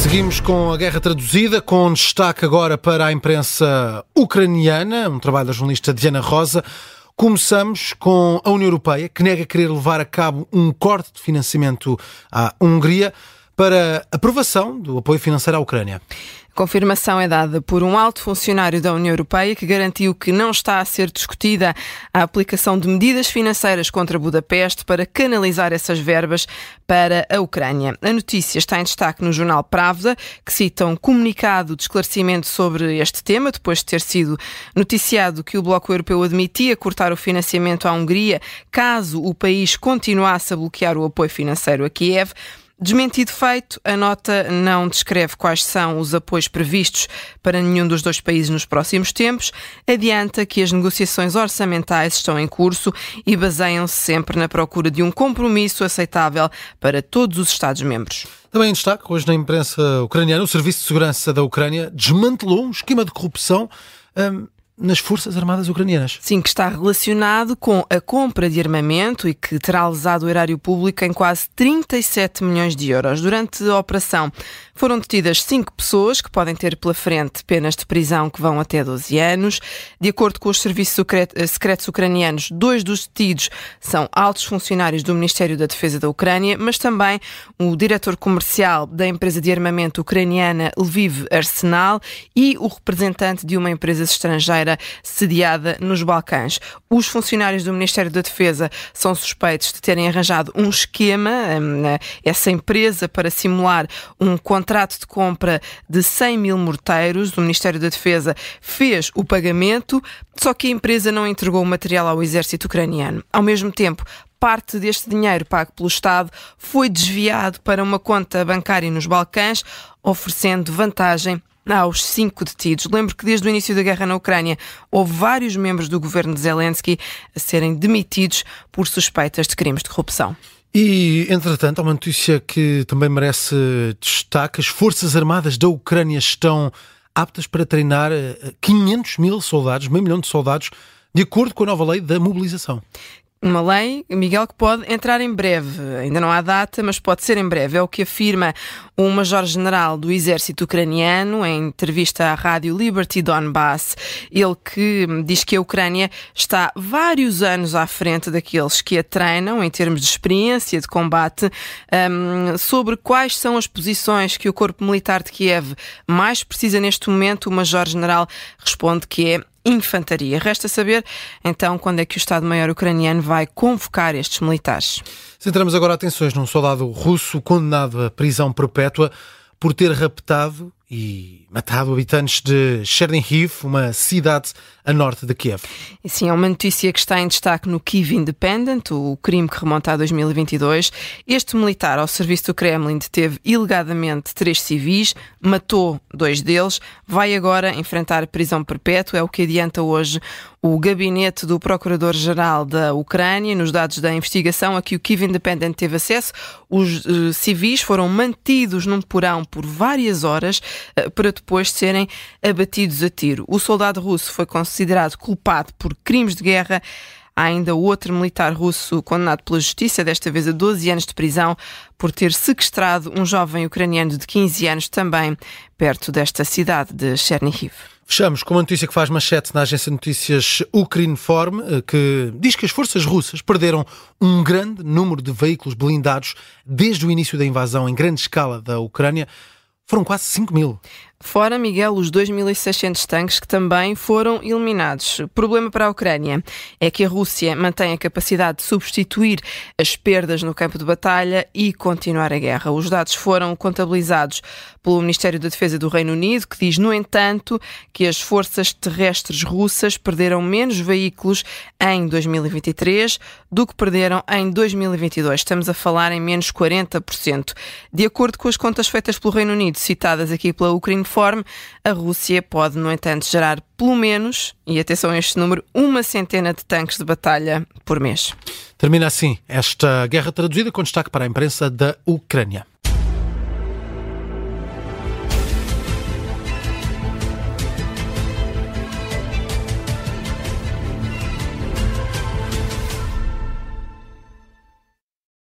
Seguimos com a guerra traduzida, com destaque agora para a imprensa ucraniana, um trabalho da jornalista Diana Rosa. Começamos com a União Europeia, que nega querer levar a cabo um corte de financiamento à Hungria para aprovação do apoio financeiro à Ucrânia. A confirmação é dada por um alto funcionário da União Europeia que garantiu que não está a ser discutida a aplicação de medidas financeiras contra Budapeste para canalizar essas verbas para a Ucrânia. A notícia está em destaque no jornal Pravda, que cita um comunicado de esclarecimento sobre este tema, depois de ter sido noticiado que o Bloco Europeu admitia cortar o financiamento à Hungria caso o país continuasse a bloquear o apoio financeiro a Kiev. Desmentido feito, a nota não descreve quais são os apoios previstos para nenhum dos dois países nos próximos tempos, adianta que as negociações orçamentais estão em curso e baseiam-se sempre na procura de um compromisso aceitável para todos os Estados-membros. Também em destaque, hoje na imprensa ucraniana, o Serviço de Segurança da Ucrânia desmantelou um esquema de corrupção. Hum, nas Forças Armadas Ucranianas. Sim, que está relacionado com a compra de armamento e que terá lesado o erário público em quase 37 milhões de euros. Durante a operação foram detidas cinco pessoas que podem ter pela frente penas de prisão que vão até 12 anos. De acordo com os serviços eh, secretos ucranianos, dois dos detidos são altos funcionários do Ministério da Defesa da Ucrânia, mas também o diretor comercial da empresa de armamento ucraniana Lviv Arsenal e o representante de uma empresa estrangeira sediada nos Balcãs. Os funcionários do Ministério da Defesa são suspeitos de terem arranjado um esquema, hum, essa empresa, para simular um contrato de compra de 100 mil morteiros. O Ministério da Defesa fez o pagamento, só que a empresa não entregou o material ao exército ucraniano. Ao mesmo tempo, parte deste dinheiro pago pelo Estado foi desviado para uma conta bancária nos Balcãs, oferecendo vantagem aos cinco detidos. Lembro que desde o início da guerra na Ucrânia houve vários membros do governo de Zelensky a serem demitidos por suspeitas de crimes de corrupção. E, entretanto, há uma notícia que também merece destaque. As Forças Armadas da Ucrânia estão aptas para treinar 500 eh, mil soldados, meio milhão de soldados, de acordo com a nova lei da mobilização uma lei, Miguel, que pode entrar em breve. Ainda não há data, mas pode ser em breve. É o que afirma o Major-General do Exército Ucraniano em entrevista à rádio Liberty Donbass. Ele que diz que a Ucrânia está vários anos à frente daqueles que a treinam em termos de experiência de combate. Um, sobre quais são as posições que o Corpo Militar de Kiev mais precisa neste momento, o Major-General responde que é infantaria. Resta saber, então, quando é que o Estado-Maior ucraniano vai convocar estes militares. Centramos agora atenções num soldado russo condenado à prisão perpétua por ter raptado e matado habitantes de Chernihiv, uma cidade a norte de Kiev. Sim, é uma notícia que está em destaque no Kiev Independent, o crime que remonta a 2022. Este militar ao serviço do Kremlin deteve ilegadamente três civis, matou dois deles, vai agora enfrentar prisão perpétua, é o que adianta hoje o gabinete do Procurador-Geral da Ucrânia. Nos dados da investigação a que o Kiev Independent teve acesso, os uh, civis foram mantidos num porão por várias horas para depois serem abatidos a tiro. O soldado russo foi considerado culpado por crimes de guerra. Há ainda outro militar russo condenado pela justiça, desta vez a 12 anos de prisão, por ter sequestrado um jovem ucraniano de 15 anos também perto desta cidade de Chernihiv. Fechamos com uma notícia que faz manchete na agência de notícias Ukrinform, eh, que diz que as forças russas perderam um grande número de veículos blindados desde o início da invasão em grande escala da Ucrânia. Foram quase 5 mil. Fora, Miguel, os 2.600 tanques que também foram eliminados. Problema para a Ucrânia é que a Rússia mantém a capacidade de substituir as perdas no campo de batalha e continuar a guerra. Os dados foram contabilizados pelo Ministério da Defesa do Reino Unido, que diz, no entanto, que as forças terrestres russas perderam menos veículos em 2023 do que perderam em 2022. Estamos a falar em menos 40%. De acordo com as contas feitas pelo Reino Unido, citadas aqui pela Ucrânia, conforme a Rússia pode, no entanto, gerar pelo menos, e atenção a este número, uma centena de tanques de batalha por mês. Termina assim esta guerra traduzida com destaque para a imprensa da Ucrânia.